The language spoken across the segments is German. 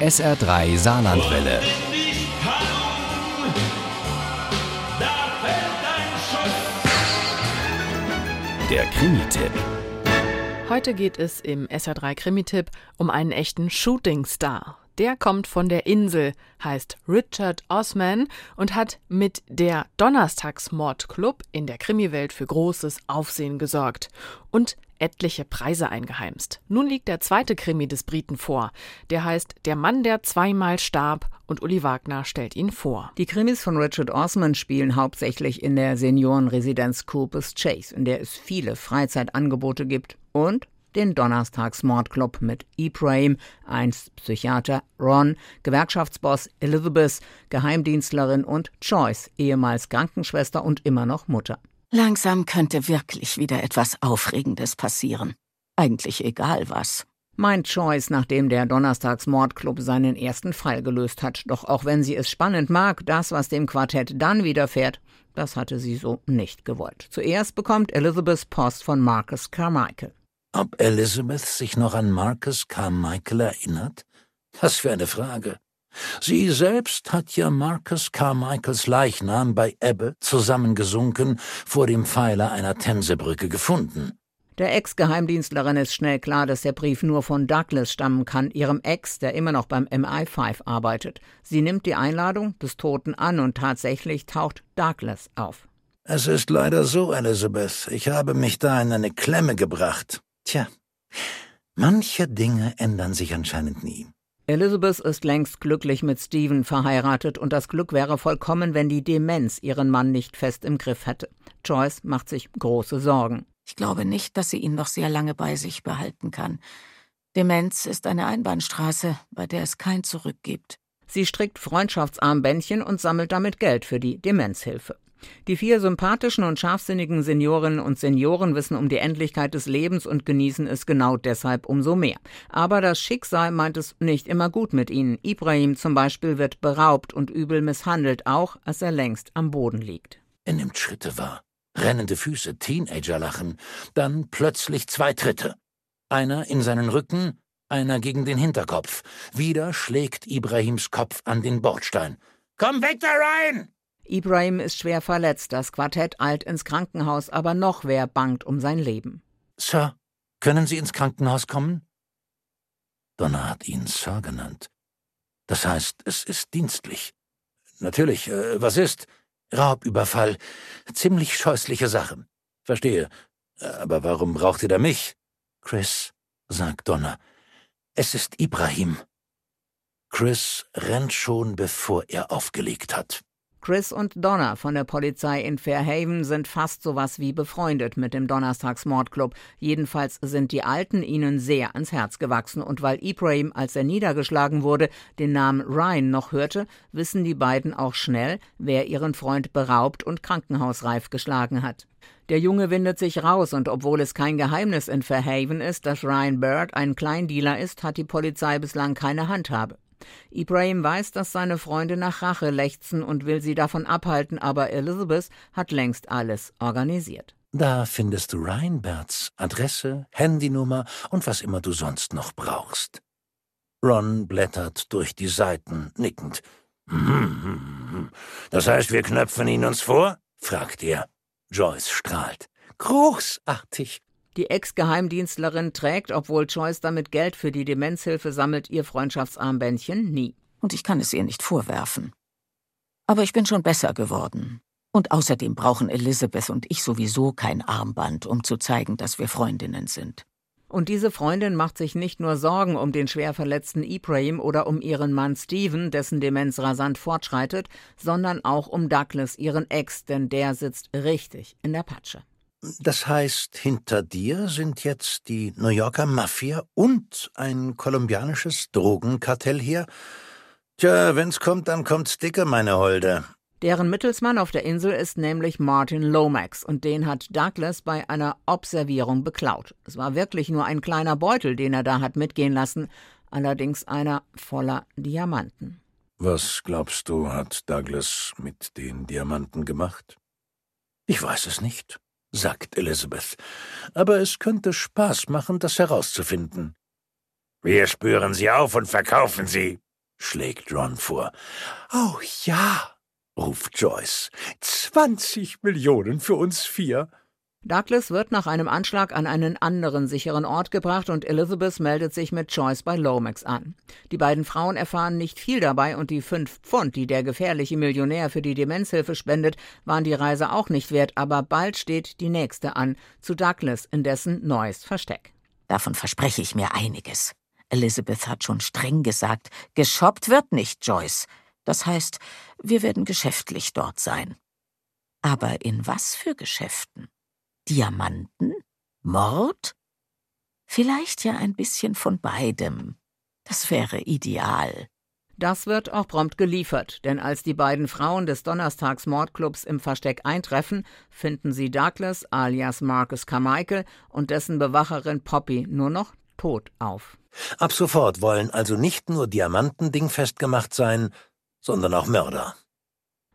SR3 Saarlandwelle. Der Krimi-Tipp. Heute geht es im SR3 Krimi-Tipp um einen echten Shooting-Star. Der kommt von der Insel, heißt Richard Osman und hat mit der Donnerstagsmordclub in der Krimiwelt für großes Aufsehen gesorgt und etliche Preise eingeheimst. Nun liegt der zweite Krimi des Briten vor. Der heißt Der Mann, der zweimal starb und Uli Wagner stellt ihn vor. Die Krimis von Richard Osman spielen hauptsächlich in der Seniorenresidenz Coopers Chase, in der es viele Freizeitangebote gibt und den Donnerstagsmordclub mit Ibrahim, einst Psychiater, Ron, Gewerkschaftsboss Elizabeth, Geheimdienstlerin und Joyce, ehemals Krankenschwester und immer noch Mutter. Langsam könnte wirklich wieder etwas Aufregendes passieren. Eigentlich egal was. Meint Joyce, nachdem der Donnerstagsmordclub seinen ersten Fall gelöst hat. Doch auch wenn sie es spannend mag, das, was dem Quartett dann widerfährt, das hatte sie so nicht gewollt. Zuerst bekommt Elizabeth Post von Marcus Carmichael. Ob Elizabeth sich noch an Marcus Carmichael erinnert? Was für eine Frage. Sie selbst hat ja Marcus Carmichaels Leichnam bei Ebbe zusammengesunken vor dem Pfeiler einer Themsebrücke gefunden. Der Ex-Geheimdienstlerin ist schnell klar, dass der Brief nur von Douglas stammen kann, ihrem Ex, der immer noch beim MI5 arbeitet. Sie nimmt die Einladung des Toten an und tatsächlich taucht Douglas auf. Es ist leider so, Elizabeth. Ich habe mich da in eine Klemme gebracht. Tja, manche Dinge ändern sich anscheinend nie. Elizabeth ist längst glücklich mit Stephen verheiratet und das Glück wäre vollkommen, wenn die Demenz ihren Mann nicht fest im Griff hätte. Joyce macht sich große Sorgen. Ich glaube nicht, dass sie ihn noch sehr lange bei sich behalten kann. Demenz ist eine Einbahnstraße, bei der es kein Zurück gibt. Sie strickt Freundschaftsarmbändchen und sammelt damit Geld für die Demenzhilfe. Die vier sympathischen und scharfsinnigen Seniorinnen und Senioren wissen um die Endlichkeit des Lebens und genießen es genau deshalb umso mehr. Aber das Schicksal meint es nicht immer gut mit ihnen. Ibrahim zum Beispiel wird beraubt und übel misshandelt, auch als er längst am Boden liegt. Er nimmt Schritte wahr. Rennende Füße, Teenager lachen, dann plötzlich zwei Tritte. Einer in seinen Rücken, einer gegen den Hinterkopf. Wieder schlägt Ibrahims Kopf an den Bordstein. Komm weg da rein! Ibrahim ist schwer verletzt, das Quartett eilt ins Krankenhaus, aber noch wer bangt um sein Leben. Sir, können Sie ins Krankenhaus kommen? Donner hat ihn Sir genannt. Das heißt, es ist dienstlich. Natürlich, äh, was ist? Raubüberfall. Ziemlich scheußliche Sache. Verstehe. Aber warum braucht ihr da mich? Chris, sagt Donner. Es ist Ibrahim. Chris rennt schon, bevor er aufgelegt hat. Chris und Donna von der Polizei in Fairhaven sind fast sowas wie befreundet mit dem Donnerstagsmordclub. Jedenfalls sind die Alten ihnen sehr ans Herz gewachsen und weil Ibrahim, als er niedergeschlagen wurde, den Namen Ryan noch hörte, wissen die beiden auch schnell, wer ihren Freund beraubt und krankenhausreif geschlagen hat. Der Junge windet sich raus und obwohl es kein Geheimnis in Fairhaven ist, dass Ryan Bird ein Kleindealer ist, hat die Polizei bislang keine Handhabe. Ibrahim weiß, dass seine Freunde nach Rache lechzen und will sie davon abhalten, aber Elizabeth hat längst alles organisiert. Da findest du Reinberts Adresse, Handynummer und was immer du sonst noch brauchst. Ron blättert durch die Seiten, nickend. Das heißt, wir knöpfen ihn uns vor? fragt er. Joyce strahlt. Großartig. Die Ex-Geheimdienstlerin trägt, obwohl Joyce damit Geld für die Demenzhilfe sammelt, ihr Freundschaftsarmbändchen nie. Und ich kann es ihr nicht vorwerfen. Aber ich bin schon besser geworden. Und außerdem brauchen Elizabeth und ich sowieso kein Armband, um zu zeigen, dass wir Freundinnen sind. Und diese Freundin macht sich nicht nur Sorgen um den schwer verletzten Ibrahim oder um ihren Mann Steven, dessen Demenz rasant fortschreitet, sondern auch um Douglas, ihren Ex, denn der sitzt richtig in der Patsche. Das heißt, hinter dir sind jetzt die New Yorker Mafia und ein kolumbianisches Drogenkartell hier? Tja, wenn's kommt, dann kommt's dicke, meine Holde. Deren Mittelsmann auf der Insel ist nämlich Martin Lomax und den hat Douglas bei einer Observierung beklaut. Es war wirklich nur ein kleiner Beutel, den er da hat mitgehen lassen, allerdings einer voller Diamanten. Was glaubst du, hat Douglas mit den Diamanten gemacht? Ich weiß es nicht sagt Elizabeth, aber es könnte Spaß machen, das herauszufinden. Wir spüren sie auf und verkaufen sie, schlägt Ron vor. Oh ja, ruft Joyce. 20 Millionen für uns vier. Douglas wird nach einem Anschlag an einen anderen sicheren Ort gebracht und Elizabeth meldet sich mit Joyce bei Lomax an. Die beiden Frauen erfahren nicht viel dabei und die fünf Pfund, die der gefährliche Millionär für die Demenzhilfe spendet, waren die Reise auch nicht wert, aber bald steht die nächste an, zu Douglas in dessen neues Versteck. Davon verspreche ich mir einiges. Elizabeth hat schon streng gesagt, geshoppt wird nicht, Joyce. Das heißt, wir werden geschäftlich dort sein. Aber in was für Geschäften? Diamanten? Mord? Vielleicht ja ein bisschen von beidem. Das wäre ideal. Das wird auch prompt geliefert, denn als die beiden Frauen des Donnerstags-Mordclubs im Versteck eintreffen, finden sie Douglas alias Marcus Carmichael und dessen Bewacherin Poppy nur noch tot auf. Ab sofort wollen also nicht nur Diamanten dingfest gemacht sein, sondern auch Mörder.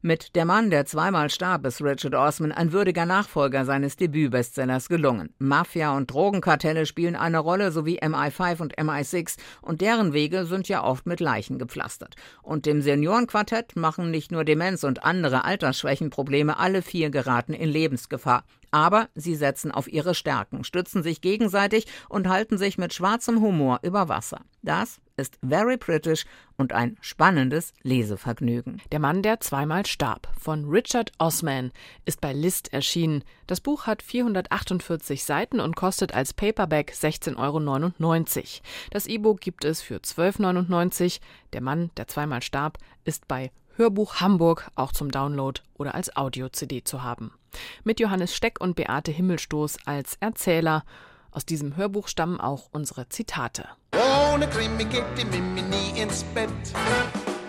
Mit Der Mann, der zweimal starb, ist Richard Osman ein würdiger Nachfolger seines Debütbestsellers gelungen. Mafia und Drogenkartelle spielen eine Rolle, sowie MI5 und MI6, und deren Wege sind ja oft mit Leichen gepflastert. Und dem Seniorenquartett machen nicht nur Demenz und andere Altersschwächen Probleme, alle vier geraten in Lebensgefahr. Aber sie setzen auf ihre Stärken, stützen sich gegenseitig und halten sich mit schwarzem Humor über Wasser. Das ist very British und ein spannendes Lesevergnügen. Der Mann, der zweimal starb, von Richard Osman, ist bei List erschienen. Das Buch hat 448 Seiten und kostet als Paperback 16,99 Euro. Das E-Book gibt es für 12,99 Euro. Der Mann, der zweimal starb, ist bei Hörbuch Hamburg auch zum Download oder als Audio-CD zu haben. Mit Johannes Steck und Beate Himmelstoß als Erzähler. Aus diesem Hörbuch stammen auch unsere Zitate. Ohne Krimi geht die Mimi nie ins Bett.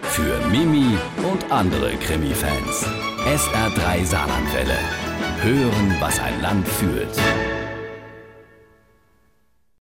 Für Mimi und andere Krimi-Fans. SR3 Saarlandwelle. Hören, was ein Land fühlt.